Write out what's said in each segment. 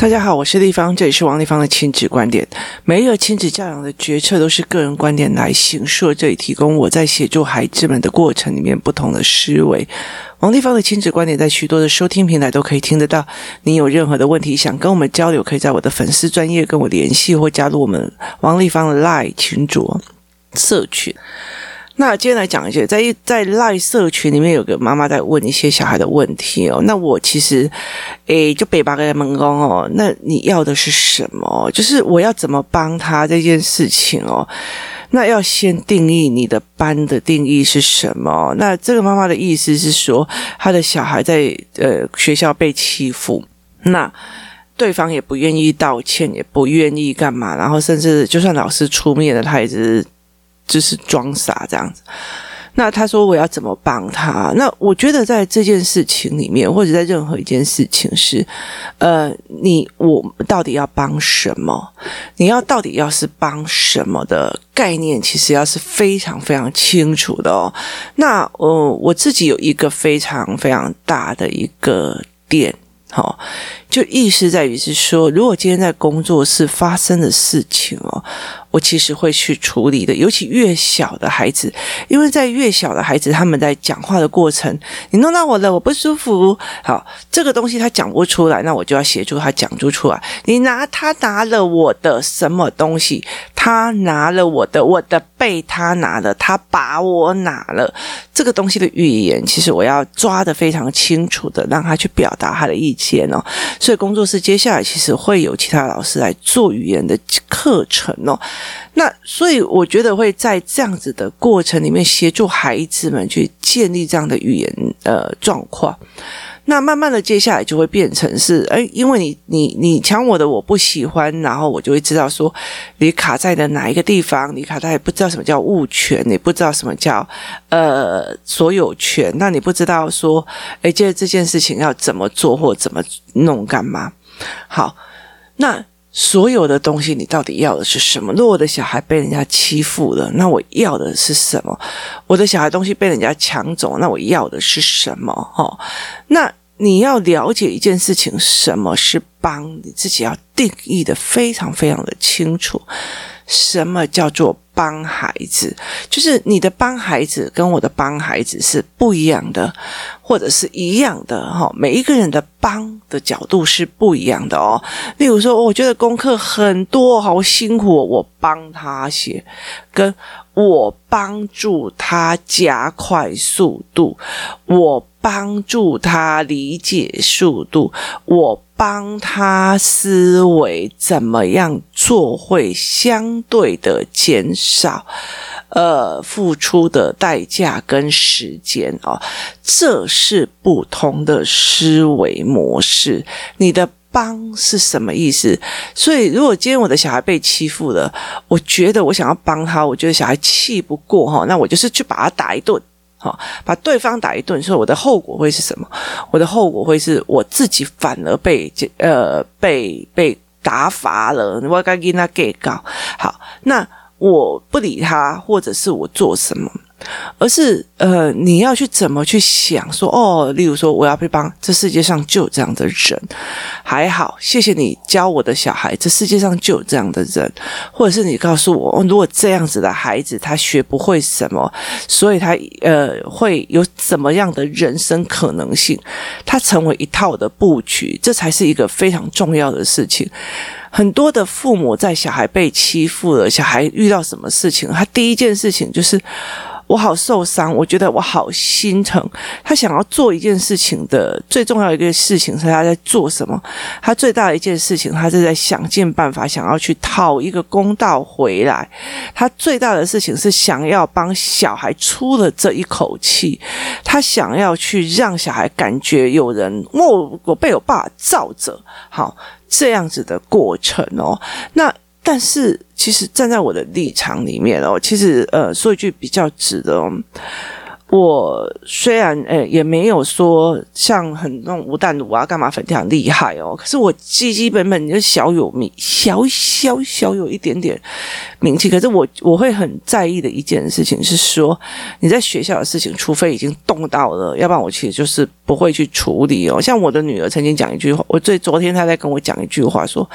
大家好，我是丽芳，这里是王立芳的亲子观点。每一个亲子教养的决策都是个人观点来形塑，这里提供我在协助孩子们的过程里面不同的思维。王立芳的亲子观点在许多的收听平台都可以听得到。你有任何的问题想跟我们交流，可以在我的粉丝专业跟我联系，或加入我们王立芳的 LINE 群组社群。那今天来讲一些，在在赖社群里面有个妈妈在问一些小孩的问题哦。那我其实，诶，就北八个门工哦。那你要的是什么？就是我要怎么帮他这件事情哦。那要先定义你的班的定义是什么？那这个妈妈的意思是说，她的小孩在呃学校被欺负，那对方也不愿意道歉，也不愿意干嘛，然后甚至就算老师出面了，他也是。就是装傻这样子，那他说我要怎么帮他？那我觉得在这件事情里面，或者在任何一件事情是，呃，你我到底要帮什么？你要到底要是帮什么的概念，其实要是非常非常清楚的哦。那呃，我自己有一个非常非常大的一个点。好，就意思在于是说，如果今天在工作室发生的事情哦，我其实会去处理的。尤其越小的孩子，因为在越小的孩子，他们在讲话的过程，你弄到我了，我不舒服。好，这个东西他讲不出来，那我就要协助他讲出出来。你拿他拿了我的什么东西？他拿了我的，我的被他拿了，他把我拿了。这个东西的语言，其实我要抓得非常清楚的，让他去表达他的意见哦。所以工作室接下来其实会有其他老师来做语言的课程哦。那所以我觉得会在这样子的过程里面协助孩子们去建立这样的语言呃状况。那慢慢的，接下来就会变成是，哎，因为你你你抢我的，我不喜欢，然后我就会知道说，你卡在的哪一个地方，你卡在不知道什么叫物权，你不知道什么叫呃所有权，那你不知道说，哎，这这件事情要怎么做或怎么弄干嘛？好，那。所有的东西，你到底要的是什么？如果我的小孩被人家欺负了，那我要的是什么？我的小孩东西被人家抢走，那我要的是什么？哦，那你要了解一件事情，什么是帮？你自己要定义的非常非常的清楚。什么叫做帮孩子？就是你的帮孩子跟我的帮孩子是不一样的，或者是一样的哈。每一个人的帮的角度是不一样的哦。例如说，我觉得功课很多，好辛苦，我帮他写，跟我帮助他加快速度，我帮助他理解速度，我。帮他思维怎么样做会相对的减少，呃，付出的代价跟时间哦，这是不同的思维模式。你的帮是什么意思？所以，如果今天我的小孩被欺负了，我觉得我想要帮他，我觉得小孩气不过哈，那我就是去把他打一顿。好，把对方打一顿，说我的后果会是什么？我的后果会是我自己反而被呃被被打罚了。我该跟他给告。好，那我不理他，或者是我做什么？而是呃，你要去怎么去想说哦，例如说我要去帮这世界上就有这样的人，还好，谢谢你教我的小孩，这世界上就有这样的人，或者是你告诉我，如果这样子的孩子他学不会什么，所以他呃会有怎么样的人生可能性，他成为一套的布局，这才是一个非常重要的事情。很多的父母在小孩被欺负了，小孩遇到什么事情，他第一件事情就是。我好受伤，我觉得我好心疼。他想要做一件事情的最重要一个事情是他在做什么？他最大的一件事情，他是在想尽办法想要去讨一个公道回来。他最大的事情是想要帮小孩出了这一口气，他想要去让小孩感觉有人，我我被我爸罩着，好，这样子的过程哦。那。但是，其实站在我的立场里面哦，其实呃，说一句比较直的哦，我虽然呃也没有说像很那种无弹炉啊干嘛粉条很厉害哦，可是我基基本本就小有名，小小小有一点点名气。可是我我会很在意的一件事情是说，你在学校的事情，除非已经动到了，要不然我其实就是不会去处理哦。像我的女儿曾经讲一句话，我最昨天她在跟我讲一句话说，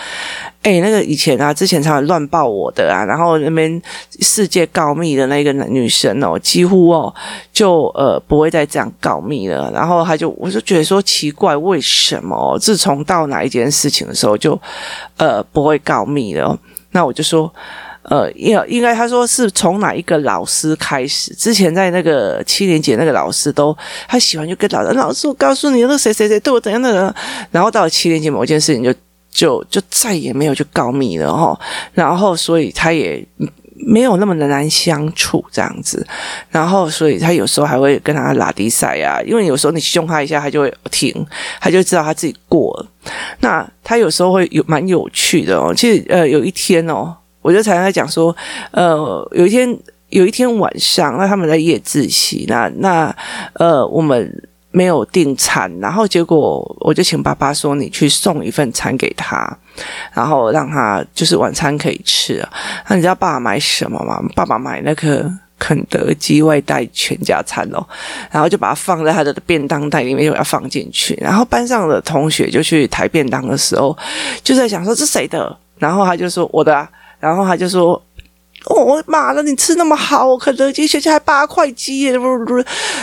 哎，那个以前啊，之前常常乱抱我的啊，然后那边世界告密的那个女生哦，几乎哦就。呃不会再这样告密了，然后她就我就觉得说奇怪，为什么自从到哪一件事情的时候就呃不会告密了？那我就说呃应应该他说是从哪一个老师开始？之前在那个七年级那个老师都他喜欢就跟老师老师我告诉你那谁谁谁对我怎样的人，然后到了七年级某件事情就就就再也没有去告密了哈，然后所以他也。没有那么的难相处这样子，然后所以他有时候还会跟他拉低赛啊，因为有时候你凶他一下，他就会停，他就知道他自己过了。那他有时候会有蛮有趣的哦。其实呃，有一天哦，我就常常在讲说，呃，有一天有一天晚上，那他们在夜自习，那那呃我们。没有订餐，然后结果我就请爸爸说：“你去送一份餐给他，然后让他就是晚餐可以吃。”那你知道爸爸买什么吗？爸爸买那个肯德基外带全家餐哦，然后就把它放在他的便当袋里面，又要放进去。然后班上的同学就去抬便当的时候，就在想说：“这谁的？”然后他就说：“我的啊。”然后他就说。哦，我妈的，你吃那么好，肯德基学校还八块鸡耶，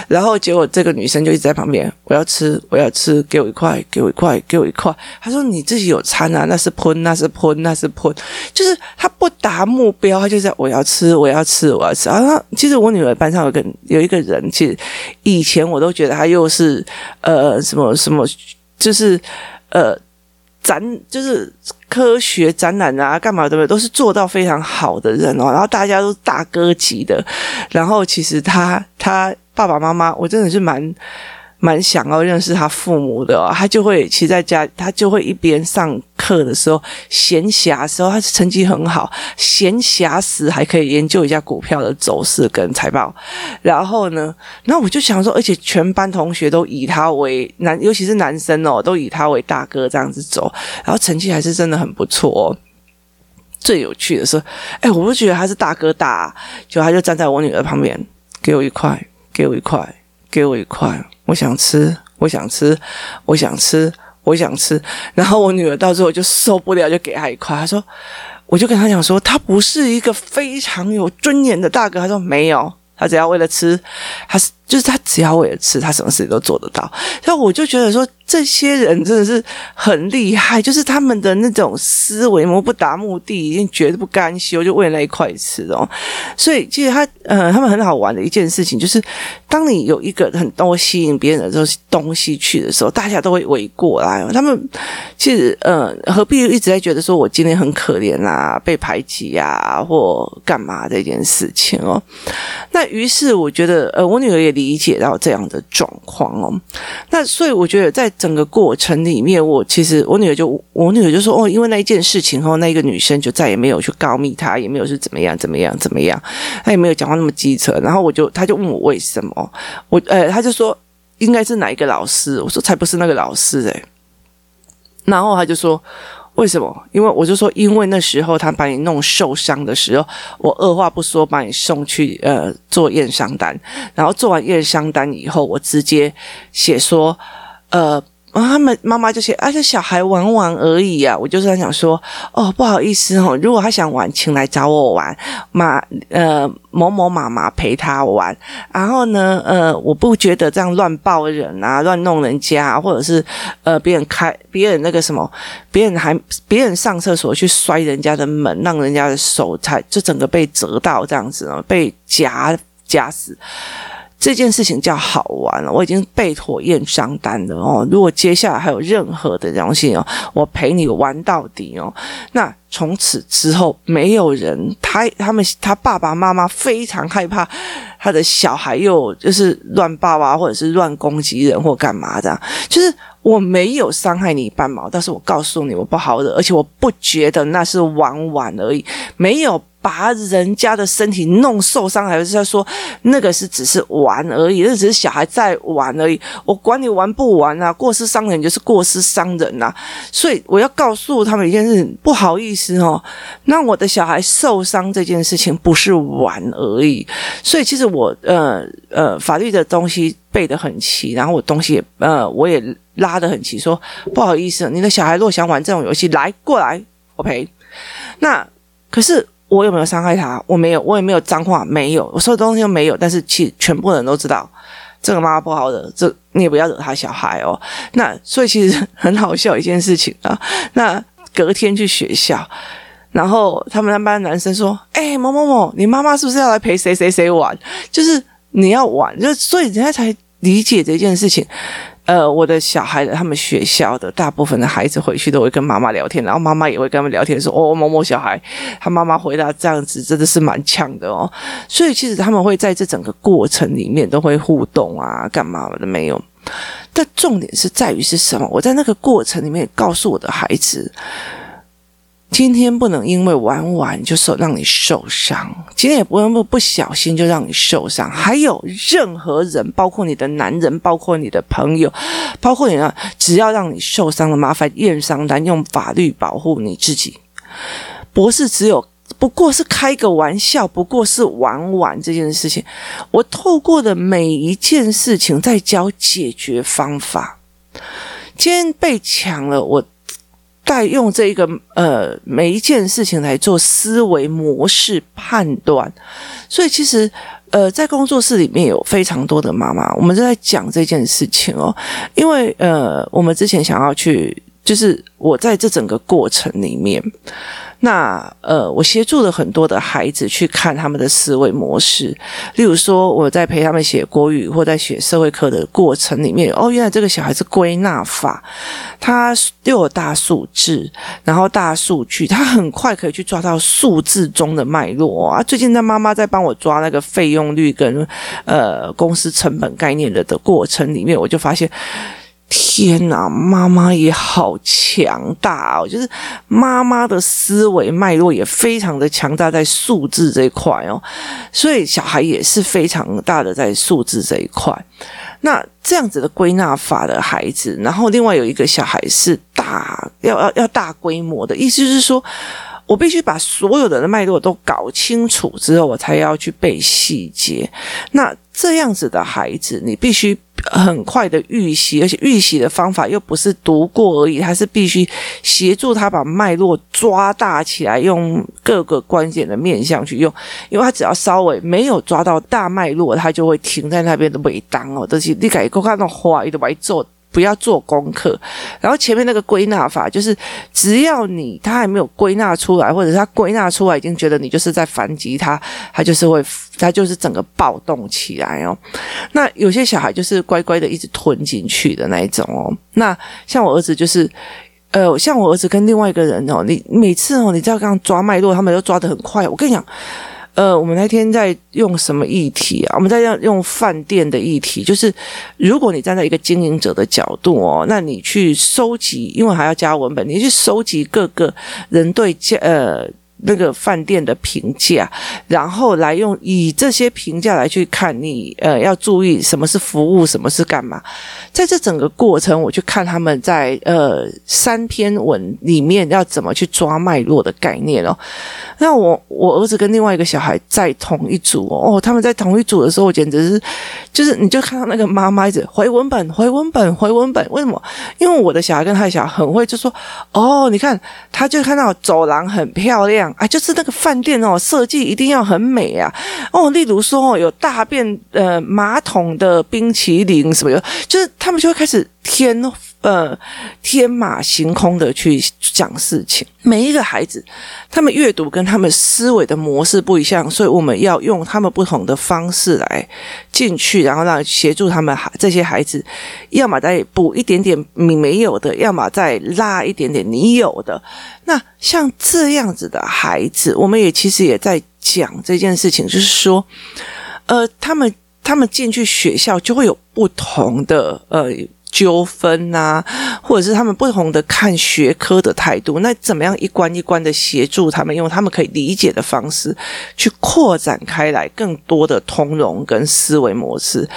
然后结果这个女生就一直在旁边，我要吃，我要吃，给我一块，给我一块，给我一块。她说你自己有餐啊，那是喷，那是喷，那是喷，就是她不达目标，她就在我要吃，我要吃，我要吃。啊，其实我女儿班上有个有一个人，其实以前我都觉得她又是呃什么什么，就是呃。咱就是科学展览啊，干嘛对不对？都是做到非常好的人哦，然后大家都大哥级的，然后其实他他爸爸妈妈，我真的是蛮。蛮想要认识他父母的，他就会其实在家，他就会一边上课的时候，闲暇的时候，他成绩很好，闲暇时还可以研究一下股票的走势跟财报。然后呢，那我就想说，而且全班同学都以他为男，尤其是男生哦，都以他为大哥这样子走，然后成绩还是真的很不错哦。最有趣的是，哎，我不觉得他是大哥大，就他就站在我女儿旁边，给我一块，给我一块，给我一块。我想吃，我想吃，我想吃，我想吃。然后我女儿到最后就受不了，就给她一块。她说：“我就跟她讲说，他不是一个非常有尊严的大哥。”她说：“没有，他只要为了吃，他是就是他只要为了吃，他什么事都做得到。”然后我就觉得说。这些人真的是很厉害，就是他们的那种思维，目不达目的，已经绝不甘休，就为了那一块吃哦。所以其实他呃，他们很好玩的一件事情，就是当你有一个很多吸引别人的这种东西去的时候，大家都会围过来。他们其实呃，何必一直在觉得说我今天很可怜啊，被排挤啊，或干嘛这件事情哦？那于是我觉得呃，我女儿也理解到这样的状况哦。那所以我觉得在整个过程里面，我其实我女儿就我女儿就说哦，因为那一件事情后，那一个女生就再也没有去告密他，也没有是怎么样怎么样怎么样，她也没有讲话那么机车。然后我就她就问我为什么，我呃，她就说应该是哪一个老师，我说才不是那个老师诶、然后她就说为什么？因为我就说因为那时候他把你弄受伤的时候，我二话不说把你送去呃做验伤单，然后做完验伤单以后，我直接写说呃。啊，他们妈妈就写：“啊，这小孩玩玩而已啊。”我就是在想说：“哦，不好意思哦，如果他想玩，请来找我玩。妈，呃，某某妈妈陪他玩。然后呢，呃，我不觉得这样乱抱人啊，乱弄人家，或者是呃，别人开别人那个什么，别人还别人上厕所去摔人家的门，让人家的手才就整个被折到这样子哦，被夹夹死。”这件事情叫好玩了，我已经被妥验伤单了哦。如果接下来还有任何的东西哦，我陪你玩到底哦。那从此之后，没有人，他他们他爸爸妈妈非常害怕他的小孩又就是乱抱啊，或者是乱攻击人或干嘛的。就是我没有伤害你半毛，但是我告诉你我不好惹，而且我不觉得那是玩玩而已，没有。把人家的身体弄受伤，还是在说那个是只是玩而已，那只是小孩在玩而已。我管你玩不玩啊，过失伤人就是过失伤人呐。所以我要告诉他们一件事，不好意思哦，那我的小孩受伤这件事情不是玩而已。所以其实我呃呃法律的东西背得很齐，然后我东西也呃我也拉得很齐，说不好意思，你的小孩若想玩这种游戏，来过来我赔。那可是。我有没有伤害他？我没有，我也没有脏话，没有，我所有东西都没有。但是其实全部人都知道，这个妈妈不好惹，这你也不要惹他小孩哦。那所以其实很好笑一件事情啊。那隔天去学校，然后他们那班男生说：“哎，某某某，你妈妈是不是要来陪谁谁谁玩？就是你要玩，就所以人家才理解这件事情。”呃，我的小孩的他们学校的大部分的孩子回去都会跟妈妈聊天，然后妈妈也会跟他们聊天，说：“哦，某某小孩，他妈妈回答这样子，真的是蛮呛的哦。”所以其实他们会在这整个过程里面都会互动啊，干嘛的没有？但重点是在于是什么？我在那个过程里面告诉我的孩子。今天不能因为玩玩就受让你受伤，今天也不能不不小心就让你受伤。还有任何人，包括你的男人，包括你的朋友，包括你啊，只要让你受伤了，麻烦验伤单，用法律保护你自己。博士只有不过是开个玩笑，不过是玩玩这件事情。我透过的每一件事情在教解决方法。今天被抢了，我。在用这个呃每一件事情来做思维模式判断，所以其实呃在工作室里面有非常多的妈妈，我们正在讲这件事情哦，因为呃我们之前想要去，就是我在这整个过程里面。那呃，我协助了很多的孩子去看他们的思维模式，例如说我在陪他们写国语或在写社会课的过程里面，哦，原来这个小孩子归纳法，他又有大数字，然后大数据，他很快可以去抓到数字中的脉络啊。最近他妈妈在帮我抓那个费用率跟呃公司成本概念的的过程里面，我就发现。天哪，妈妈也好强大哦！就是妈妈的思维脉络也非常的强大，在数字这一块哦，所以小孩也是非常大的在数字这一块。那这样子的归纳法的孩子，然后另外有一个小孩是大要要要大规模的，意思是说。我必须把所有的脉络都搞清楚之后，我才要去背细节。那这样子的孩子，你必须很快的预习，而且预习的方法又不是读过而已，他是必须协助他把脉络抓大起来，用各个关键的面向去用。因为他只要稍微没有抓到大脉络，他就会停在那边的尾档哦，这些你改过看到话，一直白做。不要做功课，然后前面那个归纳法就是，只要你他还没有归纳出来，或者他归纳出来已经觉得你就是在反击他，他就是会，他就是整个暴动起来哦。那有些小孩就是乖乖的一直吞进去的那一种哦。那像我儿子就是，呃，像我儿子跟另外一个人哦，你每次哦，你知道刚刚抓脉络，他们都抓得很快。我跟你讲。呃，我们那天在用什么议题啊？我们在用用饭店的议题，就是如果你站在一个经营者的角度哦，那你去收集，因为还要加文本，你去收集各个人对家呃。那个饭店的评价，然后来用以这些评价来去看你，呃，要注意什么是服务，什么是干嘛。在这整个过程，我去看他们在呃三篇文里面要怎么去抓脉络的概念哦。那我我儿子跟另外一个小孩在同一组哦，他们在同一组的时候，我简直是就是你就看到那个妈妈一直回文本，回文本，回文本。为什么？因为我的小孩跟他的小孩很会，就说哦，你看，他就看到走廊很漂亮。啊，就是那个饭店哦，设计一定要很美啊！哦，例如说哦，有大便呃马桶的冰淇淋什么的，就是他们就会开始天呃天马行空的去讲事情。每一个孩子，他们阅读跟他们思维的模式不一样，所以我们要用他们不同的方式来进去，然后让协助他们孩这些孩子，要么再补一点点你没有的，要么再拉一点点你有的。那像这样子的孩子，我们也其实也在讲这件事情，就是说，呃，他们他们进去学校就会有不同的呃。纠纷啊，或者是他们不同的看学科的态度，那怎么样一关一关的协助他们，用他们可以理解的方式去扩展开来更多的通融跟思维模式。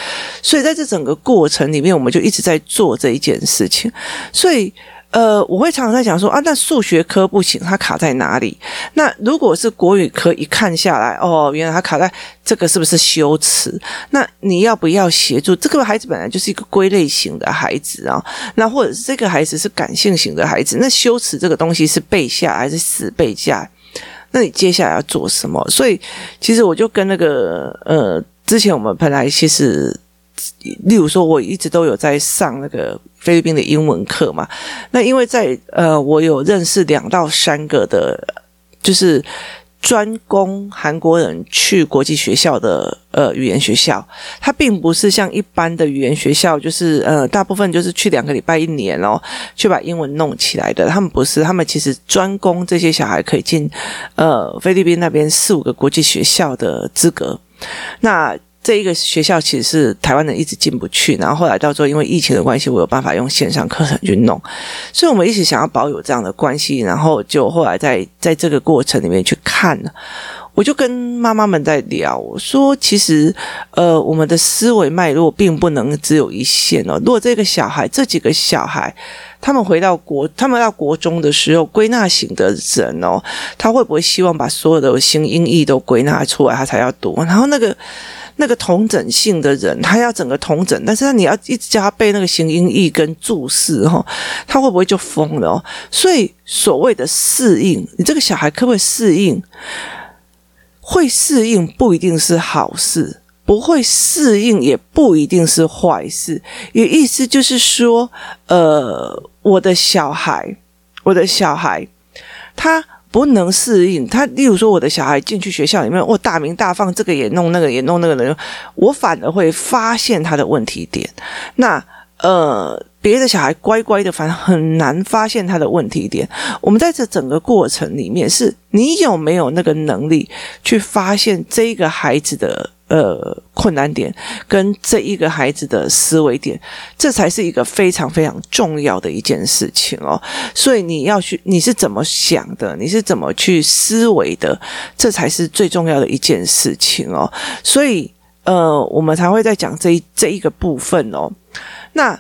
所以在这整个过程里面，我们就一直在做这一件事情。所以。呃，我会常常在讲说啊，那数学科不行，它卡在哪里？那如果是国语科，一看下来，哦，原来它卡在这个是不是修辞？那你要不要协助？这个孩子本来就是一个归类型的孩子啊，那或者是这个孩子是感性型的孩子，那修辞这个东西是背下还是死背下？那你接下来要做什么？所以其实我就跟那个呃，之前我们本来其实。例如说，我一直都有在上那个菲律宾的英文课嘛。那因为在呃，我有认识两到三个的，就是专攻韩国人去国际学校的呃语言学校。它并不是像一般的语言学校，就是呃，大部分就是去两个礼拜一年哦，去把英文弄起来的。他们不是，他们其实专攻这些小孩可以进呃菲律宾那边四五个国际学校的资格。那这一个学校其实是台湾人一直进不去，然后后来到时候因为疫情的关系，我有办法用线上课程去弄，所以我们一直想要保有这样的关系，然后就后来在在这个过程里面去看了，我就跟妈妈们在聊，我说其实呃我们的思维脉络并不能只有一线哦，如果这个小孩这几个小孩他们回到国，他们到国中的时候归纳型的人哦，他会不会希望把所有的新音义都归纳出来，他才要读，然后那个。那个同整性的人，他要整个同整，但是你要一直叫他背那个形音义跟注释哈，他会不会就疯了？所以所谓的适应，你这个小孩可不可以适应？会适应不一定是好事，不会适应也不一定是坏事。也意思就是说，呃，我的小孩，我的小孩，他。不能适应他，例如说我的小孩进去学校里面，我大鸣大放，这个也弄，那个也弄，那个人，我反而会发现他的问题点。那呃，别的小孩乖乖的，反而很难发现他的问题点。我们在这整个过程里面，是你有没有那个能力去发现这个孩子的。呃，困难点跟这一个孩子的思维点，这才是一个非常非常重要的一件事情哦。所以你要去，你是怎么想的？你是怎么去思维的？这才是最重要的一件事情哦。所以，呃，我们才会在讲这一这一个部分哦。那。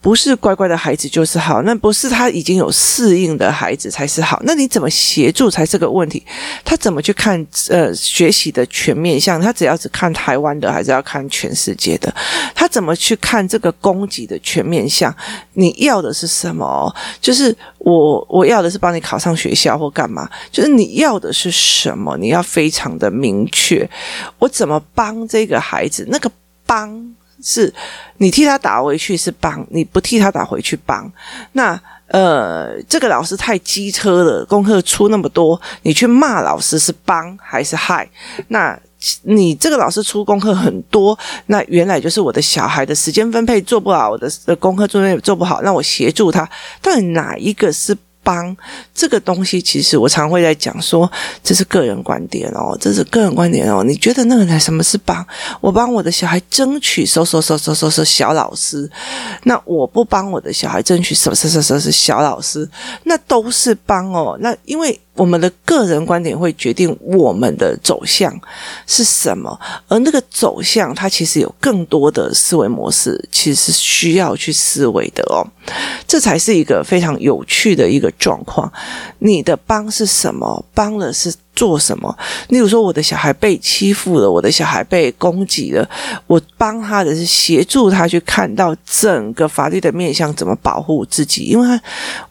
不是乖乖的孩子就是好，那不是他已经有适应的孩子才是好。那你怎么协助才是个问题？他怎么去看呃学习的全面向？他只要只看台湾的，还是要看全世界的？他怎么去看这个供给的全面向？你要的是什么？就是我我要的是帮你考上学校或干嘛？就是你要的是什么？你要非常的明确。我怎么帮这个孩子？那个帮。是你替他打回去是帮，你不替他打回去帮。那呃，这个老师太机车了，功课出那么多，你去骂老师是帮还是害？那你这个老师出功课很多，那原来就是我的小孩的时间分配做不好，我的功课作业做不好，那我协助他，到底哪一个是？帮这个东西，其实我常会在讲说，这是个人观点哦，这是个人观点哦。你觉得那个人什么是帮？我帮我的小孩争取，收收收收收收小老师。那我不帮我的小孩争取，什么什么什么是小老师？那都是帮哦。那因为。我们的个人观点会决定我们的走向是什么，而那个走向，它其实有更多的思维模式，其实是需要去思维的哦。这才是一个非常有趣的一个状况。你的帮是什么？帮了是。做什么？例如说，我的小孩被欺负了，我的小孩被攻击了，我帮他的是协助他去看到整个法律的面向，怎么保护自己。因为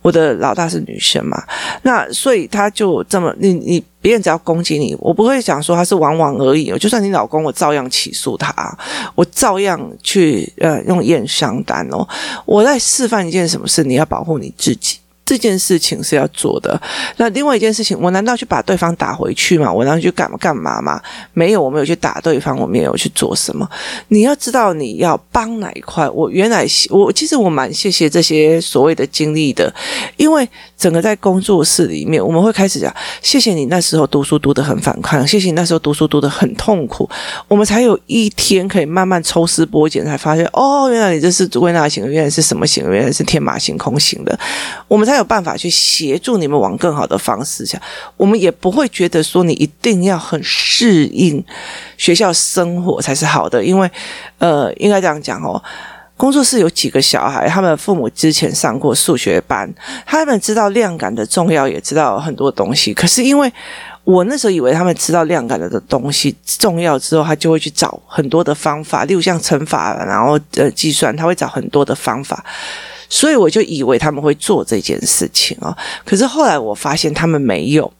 我的老大是女生嘛，那所以他就这么，你你别人只要攻击你，我不会讲说他是玩玩而已。就算你老公，我照样起诉他，我照样去呃用验伤单哦。我在示范一件什么事，你要保护你自己。这件事情是要做的。那另外一件事情，我难道去把对方打回去吗？我难道去干嘛干嘛吗？没有，我没有去打对方，我没有去做什么。你要知道你要帮哪一块。我原来我其实我蛮谢谢这些所谓的经历的，因为整个在工作室里面，我们会开始讲，谢谢你那时候读书读得很反抗，谢谢你那时候读书读得很痛苦，我们才有一天可以慢慢抽丝剥茧，才发现哦，原来你这是归纳型，原来是什么型，原来是天马行空型的，我们才。没有办法去协助你们往更好的方式下，我们也不会觉得说你一定要很适应学校生活才是好的，因为呃，应该这样讲哦，工作室有几个小孩，他们父母之前上过数学班，他们知道量感的重要，也知道很多东西。可是因为我那时候以为他们知道量感的东西重要之后，他就会去找很多的方法，例如像乘法，然后呃计算，他会找很多的方法。所以我就以为他们会做这件事情哦，可是后来我发现他们没有。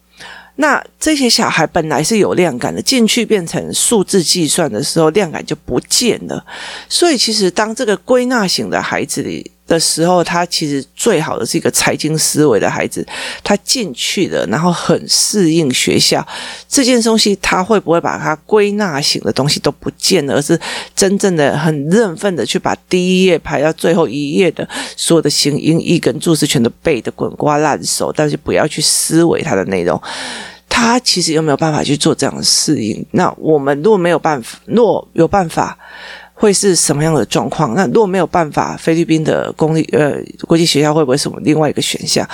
那这些小孩本来是有量感的，进去变成数字计算的时候，量感就不见了。所以其实当这个归纳型的孩子里。的时候，他其实最好的是一个财经思维的孩子，他进去了，然后很适应学校这件东西，他会不会把他归纳型的东西都不见了，而是真正的很认份的去把第一页排到最后一页的所有的形音译跟注释全都背得滚瓜烂熟，但是不要去思维它的内容，他其实有没有办法去做这样的适应？那我们如果没有办法，若有办法。会是什么样的状况？那如果没有办法，菲律宾的公立呃国际学校会不会是我们另外一个选项？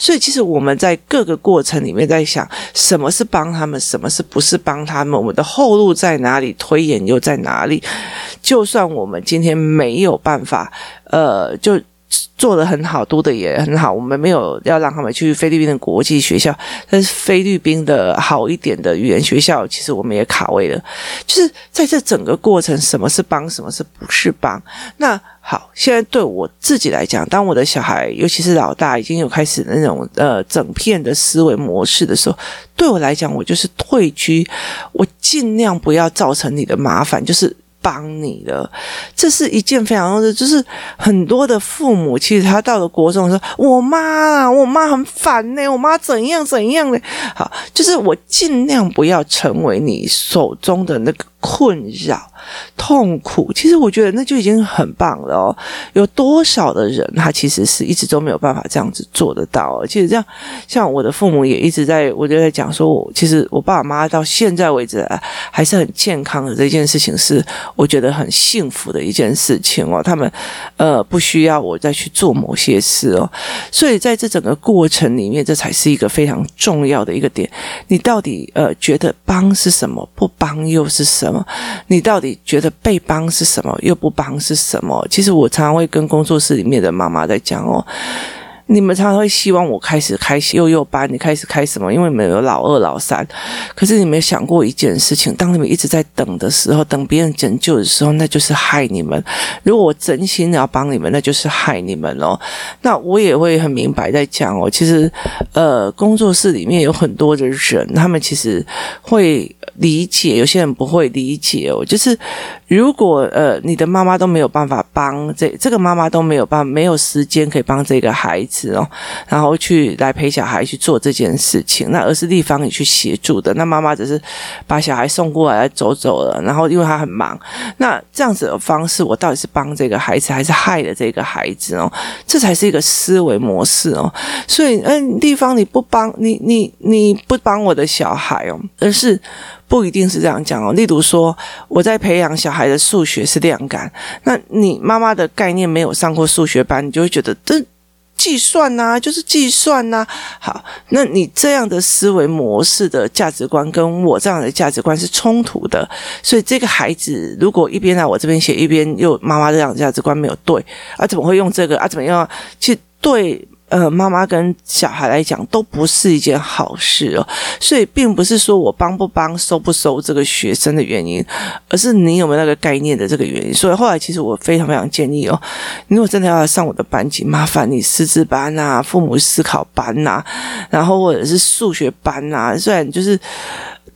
所以其实我们在各个过程里面在想，什么是帮他们，什么是不是帮他们？我们的后路在哪里？推演又在哪里？就算我们今天没有办法，呃，就。做得很好，读的也很好。我们没有要让他们去菲律宾的国际学校，但是菲律宾的好一点的语言学校，其实我们也卡位了。就是在这整个过程，什么是帮，什么是不是帮？那好，现在对我自己来讲，当我的小孩，尤其是老大，已经有开始那种呃整片的思维模式的时候，对我来讲，我就是退居，我尽量不要造成你的麻烦，就是。帮你的，这是一件非常重要的，就是很多的父母，其实他到了国中说：“我妈啊，我妈很烦呢，我妈怎样怎样呢。”好，就是我尽量不要成为你手中的那个困扰。痛苦，其实我觉得那就已经很棒了哦。有多少的人，他其实是一直都没有办法这样子做得到。其实这样，像我的父母也一直在，我就在讲说，我其实我爸爸妈妈到现在为止还是很健康的。这件事情是我觉得很幸福的一件事情哦。他们呃不需要我再去做某些事哦。所以在这整个过程里面，这才是一个非常重要的一个点。你到底呃觉得帮是什么，不帮又是什么？你到底？觉得被帮是什么，又不帮是什么？其实我常常会跟工作室里面的妈妈在讲哦。你们常常会希望我开始开幼幼班，你开始开什么？因为你们有老二、老三。可是你没有想过一件事情：当你们一直在等的时候，等别人拯救的时候，那就是害你们。如果我真心的要帮你们，那就是害你们哦。那我也会很明白在讲哦。其实，呃，工作室里面有很多的人，他们其实会理解，有些人不会理解哦。就是如果呃，你的妈妈都没有办法帮这这个妈妈都没有办，没有时间可以帮这个孩子。哦，然后去来陪小孩去做这件事情，那而是立方你去协助的。那妈妈只是把小孩送过来走走了，然后因为他很忙，那这样子的方式，我到底是帮这个孩子还是害了这个孩子哦？这才是一个思维模式哦。所以，嗯，立方你不帮你你你不帮我的小孩哦，而是不一定是这样讲哦。例如说，我在培养小孩的数学是量感，那你妈妈的概念没有上过数学班，你就会觉得这。计算呐，就是计算呐。好，那你这样的思维模式的价值观跟我这样的价值观是冲突的，所以这个孩子如果一边来我这边写，一边又妈妈这样的价值观没有对啊，怎么会用这个啊？怎么样去对？呃，妈妈跟小孩来讲都不是一件好事哦，所以并不是说我帮不帮、收不收这个学生的原因，而是你有没有那个概念的这个原因。所以后来其实我非常非常建议哦，如果真的要上我的班级，麻烦你识字班啊、父母思考班呐、啊，然后或者是数学班呐、啊，虽然就是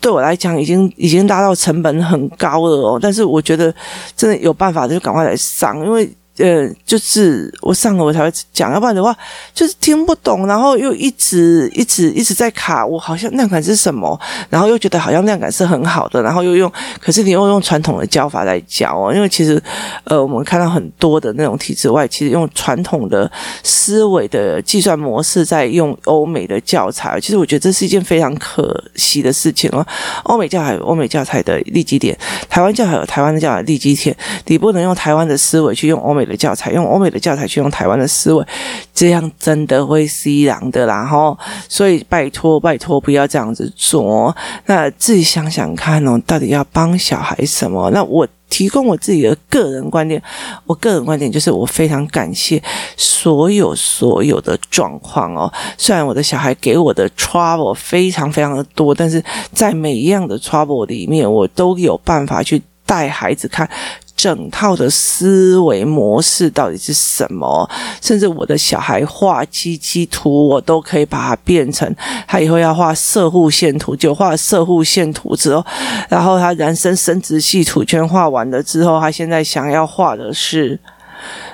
对我来讲已经已经达到成本很高了哦，但是我觉得真的有办法就赶快来上，因为。呃，就是我上了我才会讲，要不然的话就是听不懂，然后又一直一直一直在卡，我好像量感是什么，然后又觉得好像量感是很好的，然后又用，可是你又用传统的教法来教哦，因为其实呃，我们看到很多的那种体制外，其实用传统的思维的计算模式在用欧美的教材，其实我觉得这是一件非常可惜的事情哦。欧美教材有欧美教材的利基点，台湾教材有台湾的教材利基点，你不能用台湾的思维去用欧美的教材，用欧美的教材去用台湾的思维，这样真的会死人的啦！吼，所以拜托拜托，不要这样子做。那自己想想看哦，到底要帮小孩什么？那我提供我自己的个人观点，我个人观点就是，我非常感谢所有所有的状况哦。虽然我的小孩给我的 trouble 非常非常的多，但是在每一样的 trouble 里面，我都有办法去带孩子看。整套的思维模式到底是什么？甚至我的小孩画鸡鸡图，我都可以把它变成他以后要画摄护线图，就画摄护线图之后，然后他人生生殖系图全画完了之后，他现在想要画的是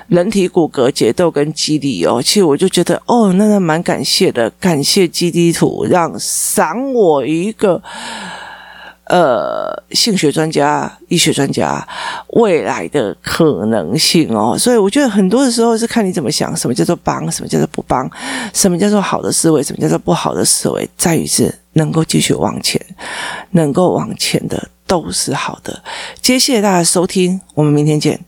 人体骨骼结构跟肌理哦。其实我就觉得哦，那那蛮感谢的，感谢基地图让赏我一个。呃，性学专家、医学专家，未来的可能性哦，所以我觉得很多的时候是看你怎么想，什么叫做帮，什么叫做不帮，什么叫做好的思维，什么叫做不好的思维，在于是能够继续往前，能够往前的都是好的。谢谢大家收听，我们明天见。